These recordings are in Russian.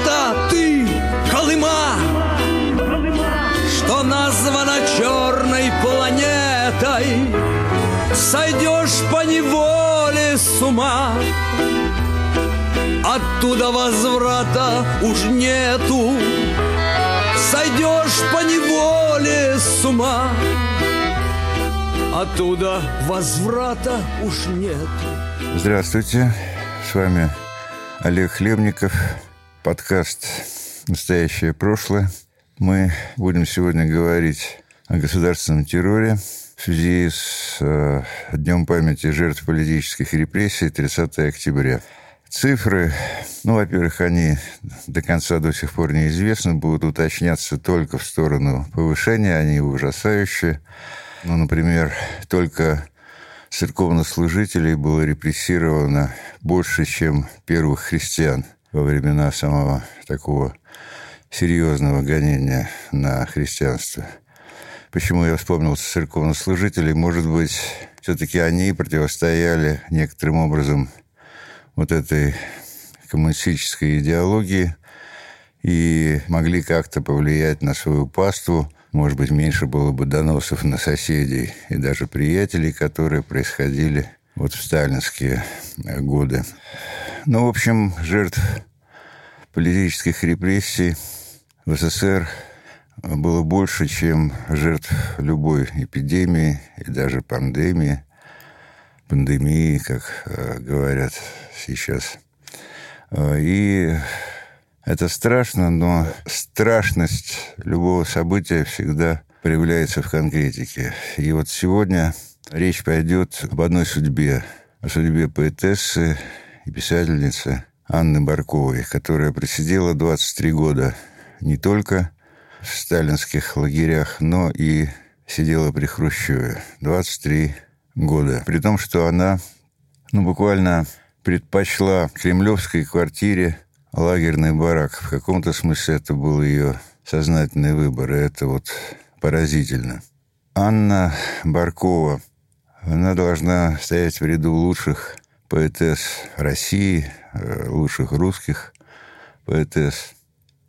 это ты, Колыма, что названа черной планетой, сойдешь по неволе с ума. Оттуда возврата уж нету, Сойдешь по неволе с ума. Оттуда возврата уж нет. Здравствуйте, с вами Олег Хлебников, подкаст «Настоящее прошлое». Мы будем сегодня говорить о государственном терроре в связи с э, Днем памяти жертв политических репрессий 30 октября. Цифры, ну, во-первых, они до конца до сих пор неизвестны, будут уточняться только в сторону повышения, они ужасающие. Ну, например, только церковнослужителей было репрессировано больше, чем первых христиан во времена самого такого серьезного гонения на христианство. Почему я вспомнил церковнослужителей? Может быть, все-таки они противостояли некоторым образом вот этой коммунистической идеологии и могли как-то повлиять на свою паству – может быть, меньше было бы доносов на соседей и даже приятелей, которые происходили вот в сталинские годы. Ну, в общем, жертв политических репрессий в СССР было больше, чем жертв любой эпидемии и даже пандемии. Пандемии, как э, говорят сейчас. Э, и это страшно, но страшность любого события всегда проявляется в конкретике. И вот сегодня речь пойдет об одной судьбе, о судьбе поэтессы и писательницы Анны Барковой, которая просидела 23 года не только в сталинских лагерях, но и сидела при Хрущеве. 23 года. При том, что она ну, буквально предпочла кремлевской квартире лагерный барак. В каком-то смысле это был ее сознательный выбор, и это вот поразительно. Анна Баркова, она должна стоять в ряду лучших поэтесс России, э, лучших русских поэтесс.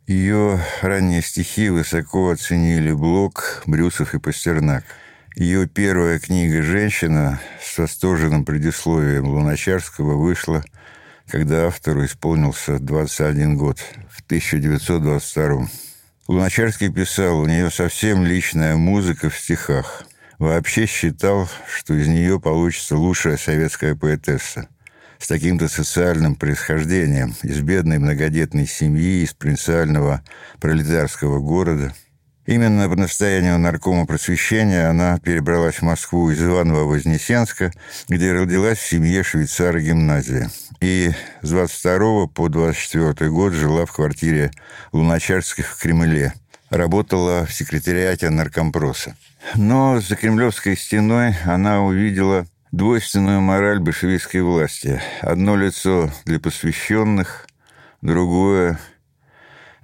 Ее ранние стихи высоко оценили Блок, Брюсов и Пастернак. Ее первая книга «Женщина» с восторженным предисловием Луначарского вышла – когда автору исполнился 21 год, в 1922 Луначарский писал, у нее совсем личная музыка в стихах. Вообще считал, что из нее получится лучшая советская поэтесса с таким-то социальным происхождением, из бедной многодетной семьи, из провинциального пролетарского города – Именно по настоянию наркома просвещения она перебралась в Москву из Иваново-Вознесенска, где родилась в семье швейцара гимназии. И с 22 по 24 год жила в квартире Луначарских в Кремле. Работала в секретариате наркомпроса. Но за кремлевской стеной она увидела двойственную мораль большевистской власти. Одно лицо для посвященных, другое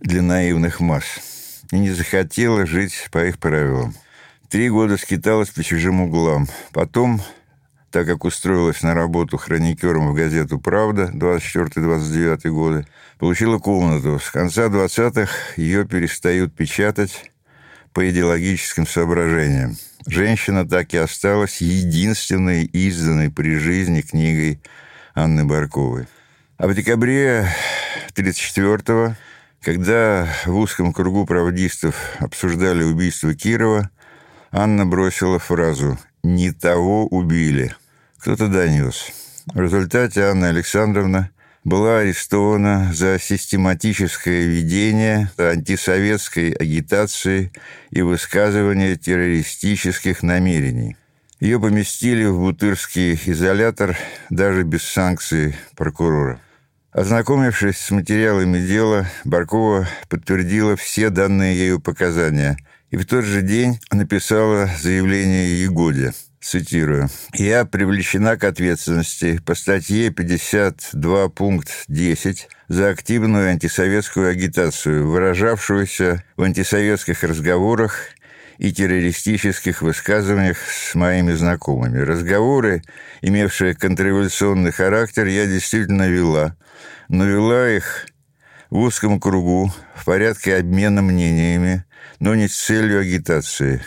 для наивных масс и не захотела жить по их правилам. Три года скиталась по чужим углам. Потом, так как устроилась на работу хроникером в газету «Правда» 24-29 годы, получила комнату. С конца 20-х ее перестают печатать по идеологическим соображениям. Женщина так и осталась единственной изданной при жизни книгой Анны Барковой. А в декабре 1934 когда в узком кругу правдистов обсуждали убийство Кирова, Анна бросила фразу «Не того убили». Кто-то донес. В результате Анна Александровна была арестована за систематическое ведение антисоветской агитации и высказывание террористических намерений. Ее поместили в Бутырский изолятор даже без санкций прокурора. Ознакомившись с материалами дела, Баркова подтвердила все данные ею показания и в тот же день написала заявление Егоде. Цитирую. «Я привлечена к ответственности по статье 52 пункт 10 за активную антисоветскую агитацию, выражавшуюся в антисоветских разговорах и террористических высказываниях с моими знакомыми. Разговоры, имевшие контрреволюционный характер, я действительно вела, но вела их в узком кругу, в порядке обмена мнениями, но не с целью агитации.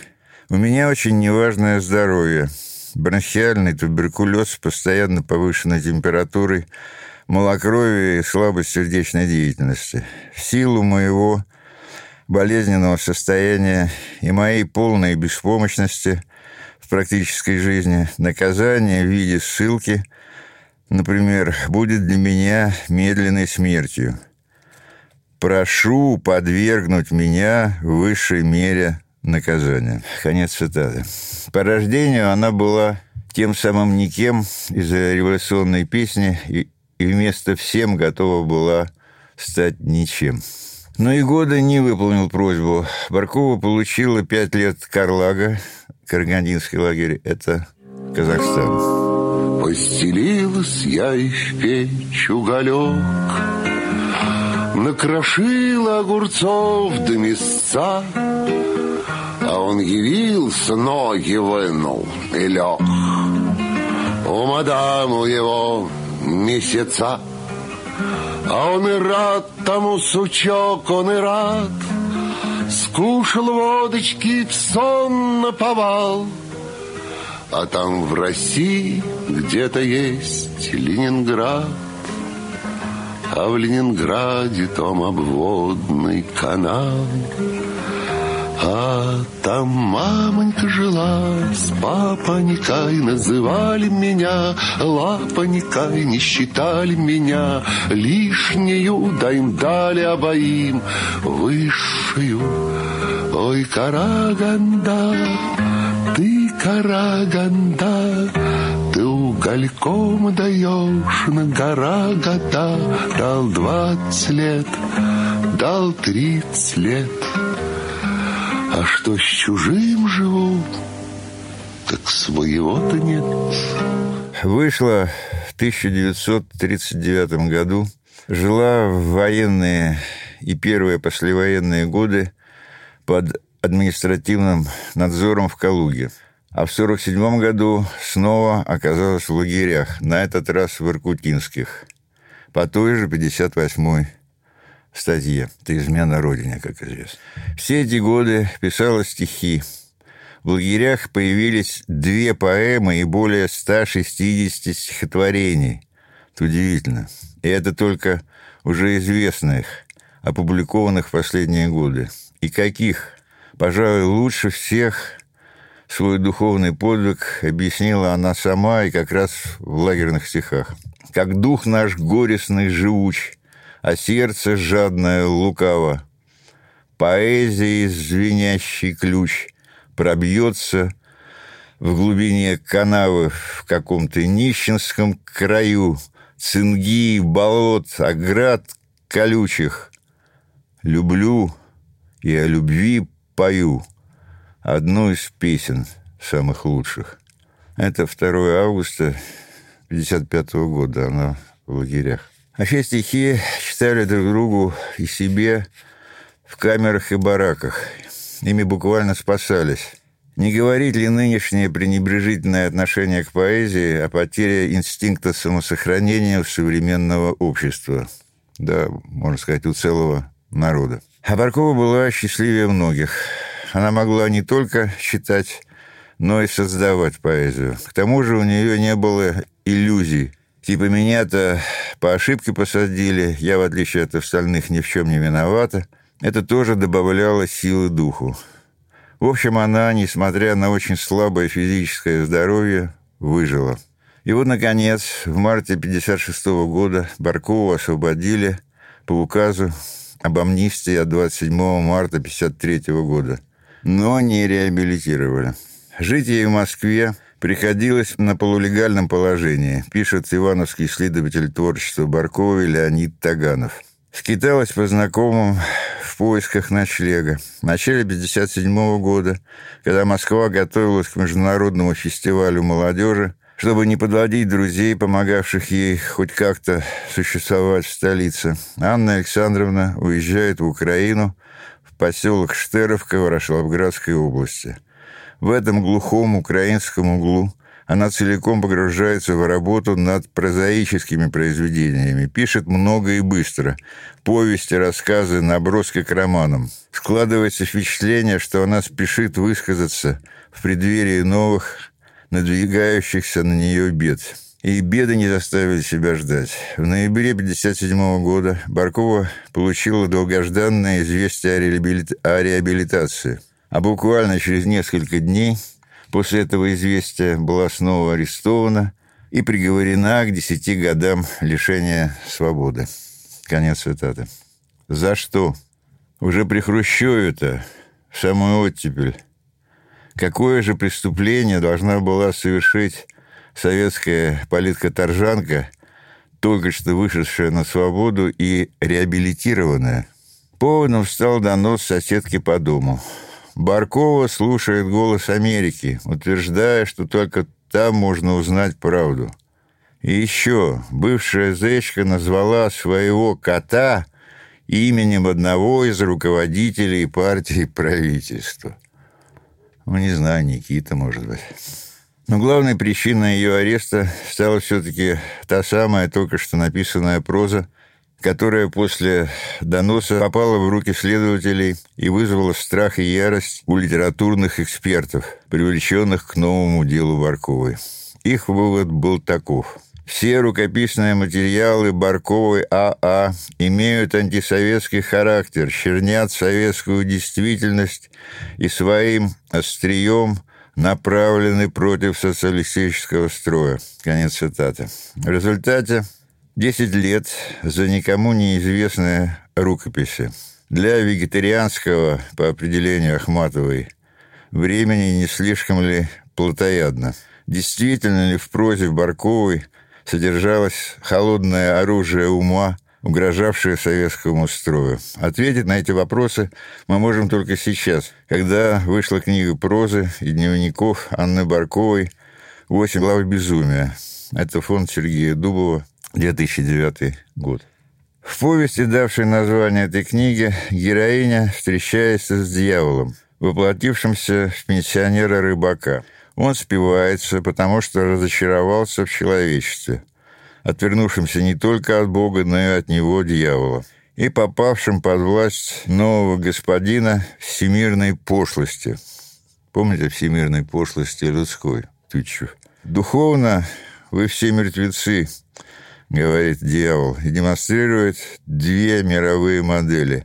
У меня очень неважное здоровье. Бронхиальный туберкулез, постоянно повышенной температурой, малокровие и слабость сердечной деятельности. В силу моего болезненного состояния и моей полной беспомощности в практической жизни наказание в виде ссылки, например, будет для меня медленной смертью. Прошу подвергнуть меня высшей мере наказания. Конец цитаты. По рождению она была тем самым никем из-за революционной песни и и вместо всем готова была стать ничем. Но и года не выполнил просьбу. Баркова получила пять лет Карлага, Карагандинский лагерь. Это Казахстан. Постелилась я и в печь уголек, Накрошила огурцов до мясца, А он явился, ноги вынул и лег. У мадаму его месяца. А он и рад тому, сучок, он и рад. Скушал водочки, в сон наповал. А там в России где-то есть Ленинград. А в Ленинграде том обводный канал. А там мамонька жила, с папонькой называли меня, лапонькой не считали меня, лишнюю да им дали обоим, высшую. Ой, Караганда, ты Караганда, ты угольком даешь на гора года, дал двадцать лет, дал тридцать лет. А что с чужим живу, так своего-то нет. Вышла в 1939 году, жила в военные и первые послевоенные годы под административным надзором в Калуге. А в 1947 году снова оказалась в лагерях, на этот раз в Иркутинских, по той же 58-й статье «Ты измена Родине», как известно. Все эти годы писала стихи. В лагерях появились две поэмы и более 160 стихотворений. Это удивительно. И это только уже известных, опубликованных в последние годы. И каких? Пожалуй, лучше всех свой духовный подвиг объяснила она сама и как раз в лагерных стихах. «Как дух наш горестный живуч, а сердце жадное лукаво. Поэзии звенящий ключ пробьется в глубине канавы в каком-то нищенском краю, цинги, болот, оград колючих. Люблю и о любви пою одну из песен самых лучших. Это 2 августа 1955 года, она в лагерях. А все стихи читали друг другу и себе в камерах и бараках. Ими буквально спасались. Не говорит ли нынешнее пренебрежительное отношение к поэзии о потере инстинкта самосохранения в современного общества? Да, можно сказать, у целого народа. А Баркова была счастливее многих. Она могла не только читать, но и создавать поэзию. К тому же у нее не было иллюзий – Типа меня-то по ошибке посадили, я, в отличие от остальных, ни в чем не виновата. Это тоже добавляло силы духу. В общем, она, несмотря на очень слабое физическое здоровье, выжила. И вот, наконец, в марте 1956 года Баркову освободили по указу об амнистии от 27 марта 1953 года, но не реабилитировали. Жить ей в Москве приходилось на полулегальном положении, пишет ивановский исследователь творчества Баркова Леонид Таганов. Скиталась по знакомым в поисках ночлега. В начале 1957 года, когда Москва готовилась к международному фестивалю молодежи, чтобы не подводить друзей, помогавших ей хоть как-то существовать в столице, Анна Александровна уезжает в Украину, поселок Штеровка Ворошиловградской области – в этом глухом украинском углу она целиком погружается в работу над прозаическими произведениями, пишет много и быстро, повести, рассказы, наброски к романам. Складывается впечатление, что она спешит высказаться в преддверии новых, надвигающихся на нее бед. И беды не заставили себя ждать. В ноябре 1957 года Баркова получила долгожданное известие о реабилитации. А буквально через несколько дней после этого известия была снова арестована и приговорена к десяти годам лишения свободы. Конец цитаты. За что? Уже при Хрущеве-то, самую оттепель. Какое же преступление должна была совершить советская политка-торжанка, только что вышедшая на свободу и реабилитированная. Поводом стал донос соседки по дому. Баркова слушает голос Америки, утверждая, что только там можно узнать правду. И еще бывшая зечка назвала своего кота именем одного из руководителей партии правительства. Ну, не знаю, Никита, может быть. Но главной причиной ее ареста стала все-таки та самая только что написанная проза, которая после доноса попала в руки следователей и вызвала страх и ярость у литературных экспертов, привлеченных к новому делу Барковой. Их вывод был таков. Все рукописные материалы Барковой АА имеют антисоветский характер, чернят советскую действительность и своим острием – направлены против социалистического строя. Конец цитаты. В результате 10 лет за никому неизвестные рукописи. Для вегетарианского, по определению Ахматовой, времени не слишком ли плотоядно? Действительно ли в прозе Барковой содержалось холодное оружие ума – угрожавшие советскому строю. Ответить на эти вопросы мы можем только сейчас, когда вышла книга прозы и дневников Анны Барковой «Восемь глав безумия». Это фонд Сергея Дубова, 2009 год. В повести, давшей название этой книги, героиня встречается с дьяволом, воплотившимся в пенсионера-рыбака. Он спивается, потому что разочаровался в человечестве – отвернувшимся не только от Бога, но и от него, дьявола, и попавшим под власть нового господина всемирной пошлости. Помните всемирной пошлости людской? Тычев. Духовно вы все мертвецы, говорит дьявол, и демонстрирует две мировые модели.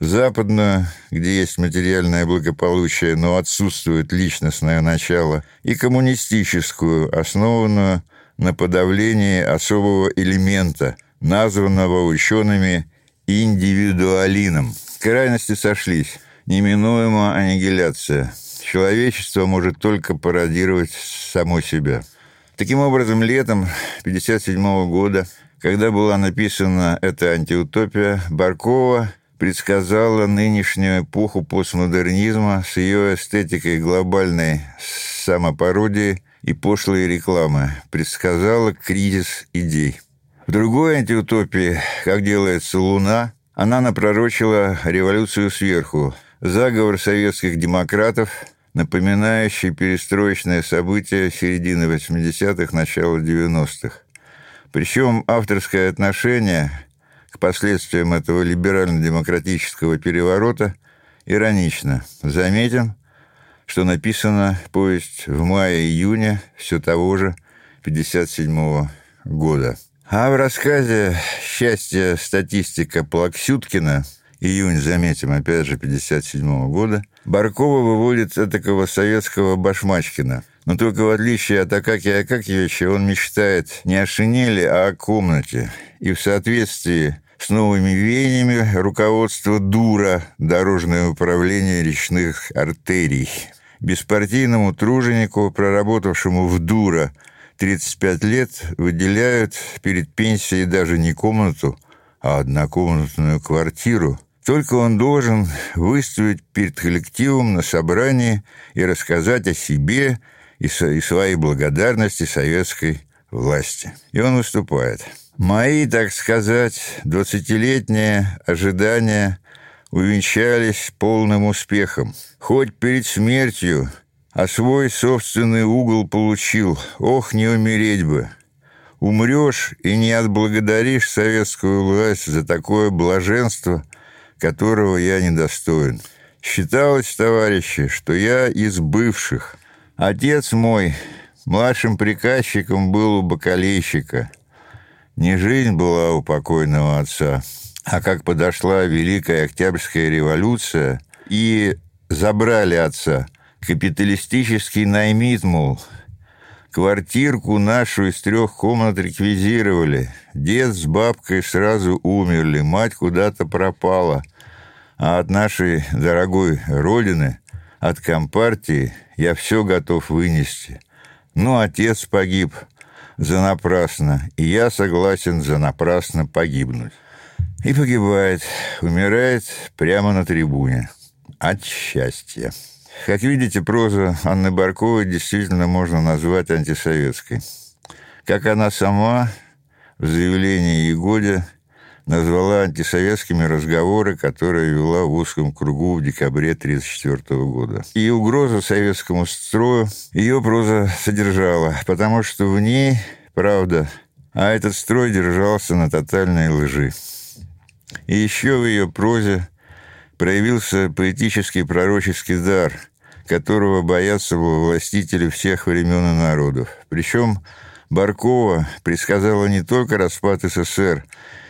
Западную, где есть материальное благополучие, но отсутствует личностное начало, и коммунистическую, основанную на подавлении особого элемента, названного учеными индивидуалином. Крайности сошлись. Неминуема аннигиляция. Человечество может только пародировать само себя. Таким образом, летом 1957 года, когда была написана эта антиутопия, Баркова предсказала нынешнюю эпоху постмодернизма с ее эстетикой глобальной самопародии и пошлые рекламы, предсказала кризис идей. В другой антиутопии, как делается «Луна», она напророчила революцию сверху, заговор советских демократов, напоминающий перестроечное событие середины 80-х, начала 90-х. Причем авторское отношение к последствиям этого либерально-демократического переворота иронично. Заметим, что написана повесть в мае-июне все того же 57 года. А в рассказе «Счастье. Статистика Плаксюткина» июнь, заметим, опять же, 57 года, Баркова выводит такого советского Башмачкина. Но только в отличие от Акакия Акакьевича он мечтает не о шинели, а о комнате. И в соответствии с новыми веяниями руководство дура дорожное управление речных артерий беспартийному труженику, проработавшему в дура 35 лет, выделяют перед пенсией даже не комнату, а однокомнатную квартиру. Только он должен выставить перед коллективом на собрании и рассказать о себе и, со, и своей благодарности советской власти. И он выступает. Мои, так сказать, двадцатилетние ожидания увенчались полным успехом. Хоть перед смертью а свой собственный угол получил. Ох, не умереть бы! Умрешь и не отблагодаришь советскую власть за такое блаженство, которого я недостоин. Считалось, товарищи, что я из бывших. Отец мой младшим приказчиком был у бакалейщика. Не жизнь была у покойного отца, а как подошла Великая Октябрьская революция и забрали отца – Капиталистический наймит, мол, квартирку нашу из трех комнат реквизировали. Дед с бабкой сразу умерли, мать куда-то пропала. А от нашей дорогой родины, от компартии, я все готов вынести. Ну, отец погиб за напрасно, и я согласен за напрасно погибнуть. И погибает, умирает прямо на трибуне. От счастья. Как видите, проза Анны Барковой действительно можно назвать антисоветской. Как она сама в заявлении Егоде назвала антисоветскими разговоры, которые вела в узком кругу в декабре 1934 года. И угроза советскому строю ее проза содержала, потому что в ней, правда, а этот строй держался на тотальной лжи. И еще в ее прозе проявился поэтический пророческий дар, которого боятся властители всех времен и народов. Причем Баркова предсказала не только распад СССР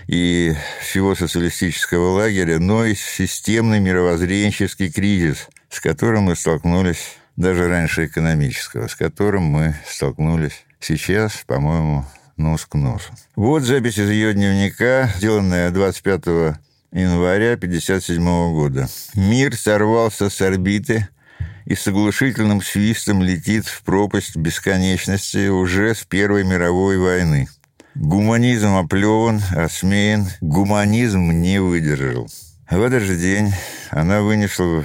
и всего социалистического лагеря, но и системный мировоззренческий кризис, с которым мы столкнулись даже раньше экономического, с которым мы столкнулись сейчас, по-моему, нос к носу. Вот запись из ее дневника, сделанная 25 января 1957 года. «Мир сорвался с орбиты и с оглушительным свистом летит в пропасть бесконечности уже с Первой мировой войны. Гуманизм оплеван, осмеян, гуманизм не выдержал». В этот же день она вынесла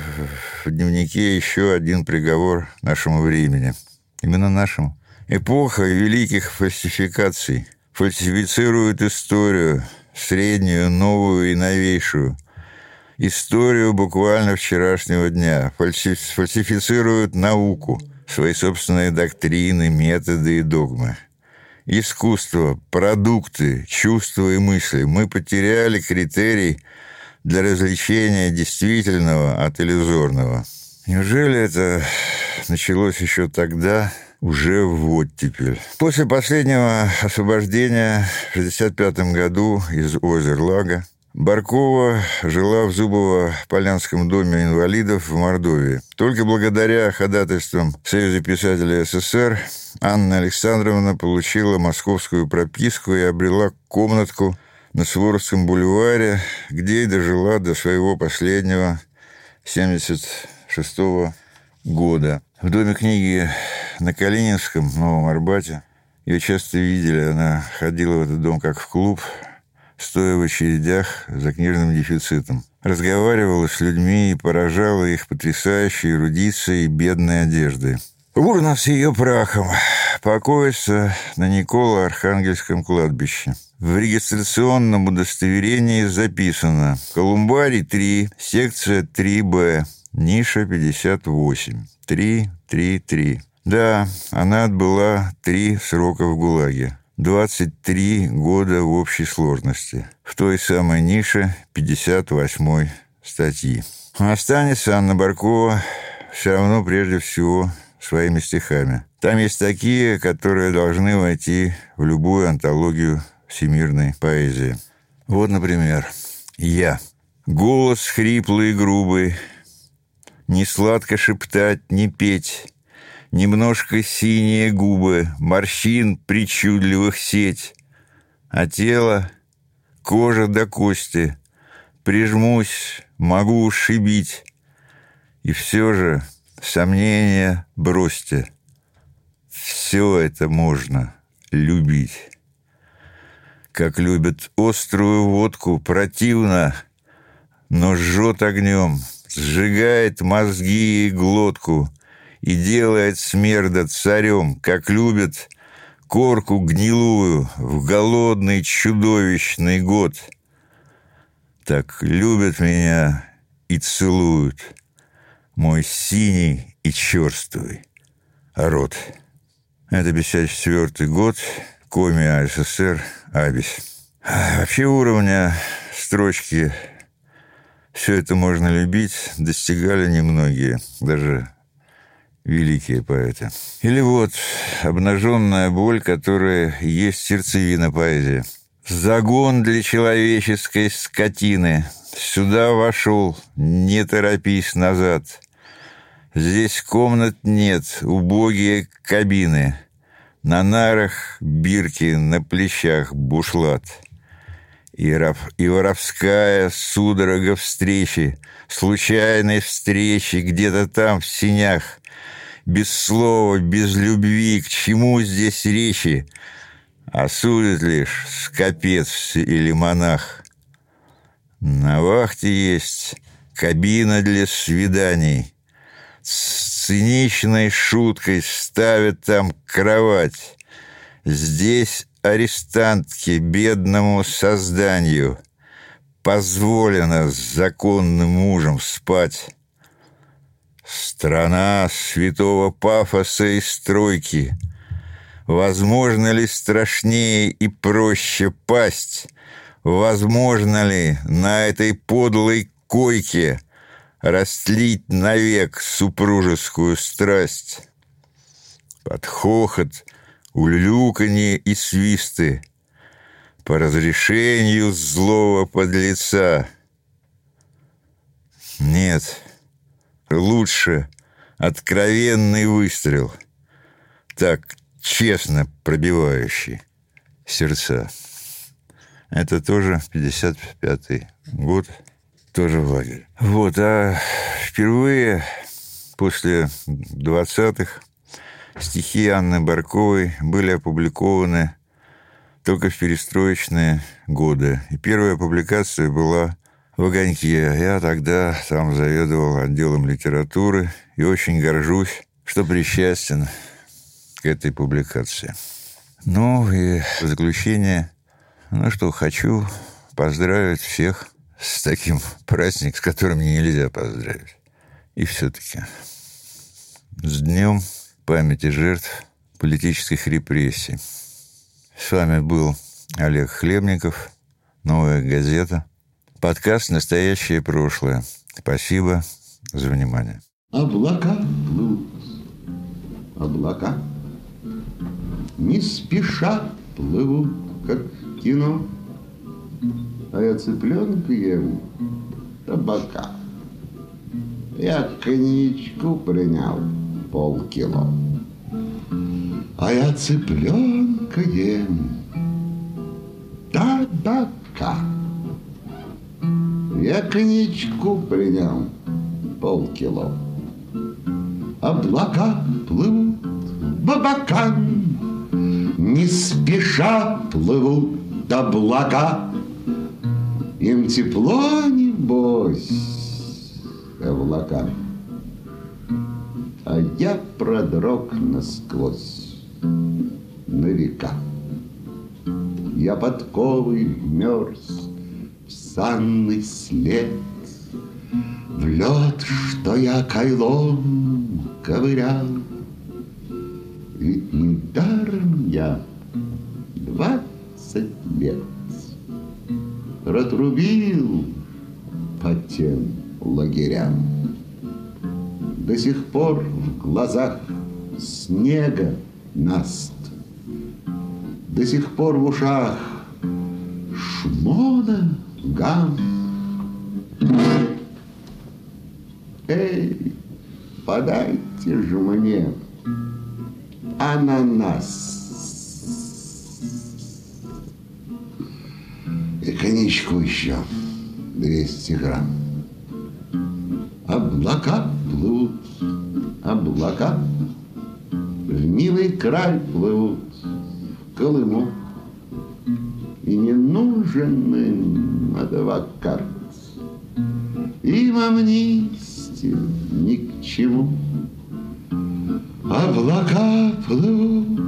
в дневнике еще один приговор нашему времени. Именно нашему. Эпоха великих фальсификаций фальсифицирует историю, среднюю, новую и новейшую. Историю буквально вчерашнего дня. Фальсифицируют науку, свои собственные доктрины, методы и догмы. Искусство, продукты, чувства и мысли. Мы потеряли критерий для развлечения действительного от иллюзорного. Неужели это началось еще тогда, уже в оттепель. После последнего освобождения в 1965 году из Озерлага Баркова жила в Зубово-Полянском доме инвалидов в Мордовии. Только благодаря ходатайствам Союза писателей СССР Анна Александровна получила московскую прописку и обрела комнатку на Суворовском бульваре, где и дожила до своего последнего 76 -го года. В Доме книги на Калининском, в Новом Арбате. Ее часто видели, она ходила в этот дом как в клуб, стоя в очередях за книжным дефицитом. Разговаривала с людьми и поражала их потрясающей эрудицией и бедной одеждой. Урна с ее прахом покоится на Николо-Архангельском кладбище. В регистрационном удостоверении записано «Колумбарий 3, секция 3Б, ниша 58, 3, 3, 3». Да, она отбыла три срока в ГУЛАГе. 23 года в общей сложности. В той самой нише 58 статьи. Останется Анна Баркова все равно прежде всего своими стихами. Там есть такие, которые должны войти в любую антологию всемирной поэзии. Вот, например, «Я». Голос хриплый и грубый, не сладко шептать, не петь, Немножко синие губы, морщин причудливых сеть, А тело — кожа до кости. Прижмусь, могу ушибить. И все же сомнения бросьте. Все это можно любить. Как любят острую водку, противно, но жжет огнем, сжигает мозги и глотку — и делает смерда царем, как любит корку гнилую в голодный чудовищный год. Так любят меня и целуют, мой синий и черствый, род. Это 54 год, Коми АССР, Абис. А вообще уровня строчки все это можно любить, достигали немногие, даже великие поэты. Или вот обнаженная боль, которая есть сердцевина поэзии. Загон для человеческой скотины. Сюда вошел, не торопись назад. Здесь комнат нет, убогие кабины. На нарах бирки, на плечах бушлат. И, раб, и воровская судорога встречи, случайной встречи где-то там в синях. Без слова, без любви, к чему здесь речи? Осудит лишь скопец или монах. На вахте есть кабина для свиданий — с циничной шуткой ставят там кровать. Здесь арестантке, бедному созданию, позволено с законным мужем спать. Страна святого пафоса и стройки. Возможно ли страшнее и проще пасть? Возможно ли на этой подлой койке – растлить навек супружескую страсть. Под хохот, улюканье и свисты, по разрешению злого подлеца. Нет, лучше откровенный выстрел, так честно пробивающий сердца. Это тоже 55-й год тоже в лагере. Вот, а впервые после 20-х стихи Анны Барковой были опубликованы только в перестроечные годы. И первая публикация была в «Огоньке». Я тогда там заведовал отделом литературы и очень горжусь, что причастен к этой публикации. Ну и в заключение, ну что, хочу поздравить всех с таким праздником, с которым нельзя поздравить. И все-таки с днем памяти жертв политических репрессий. С вами был Олег Хлебников, «Новая газета», подкаст «Настоящее прошлое». Спасибо за внимание. Облака плывут, облака Не спеша плывут, как кино а я цыпленка ем табака. Я коньячку принял полкило, а я цыпленка ем табака. Я коньячку принял полкило. Облака плывут бабакан, Не спеша плывут облака. Им тепло, небось, облака. А я продрог насквозь на века. Я подковой мерз в санный след, В лед, что я кайлом ковырял. Ведь недаром я двадцать лет протрубил по тем лагерям. До сих пор в глазах снега наст, До сих пор в ушах шмона гам. Эй, подайте же мне ананас. и коньячку еще 200 грамм. Облака плывут, облака в милый край плывут в Колыму. И не нужен им адвокат, им амнистия ни к чему. Облака плывут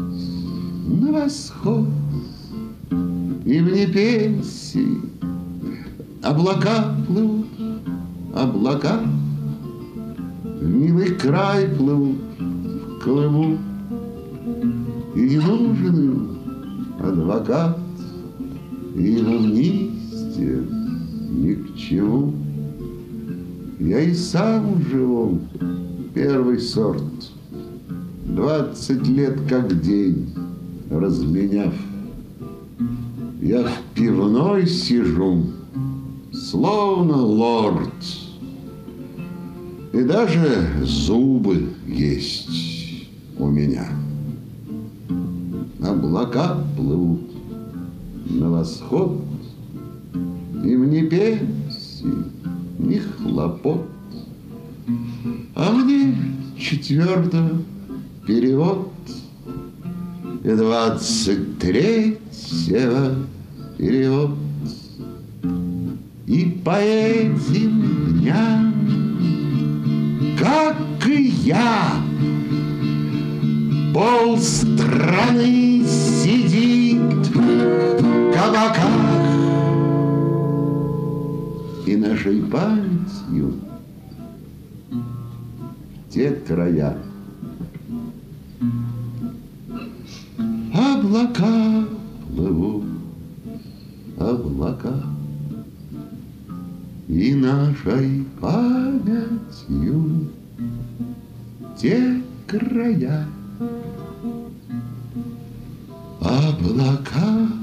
на восход, и вне пенсии Облака плывут, облака край плывут в колыму, И не нужен им адвокат, И амнистия ни к чему. Я и сам живу первый сорт, Двадцать лет как день разменяв. Я в пивной сижу, словно лорд, И даже зубы есть у меня. Облака плывут на восход, Им ни пенсии, ни хлопот. А мне четвертого перевод И двадцать третьего перевод. И по этим дням, как и я, Пол страны сидит в кабаках, И нашей памятью те края Облака плывут, облака, И нашей памятью те края. Облака.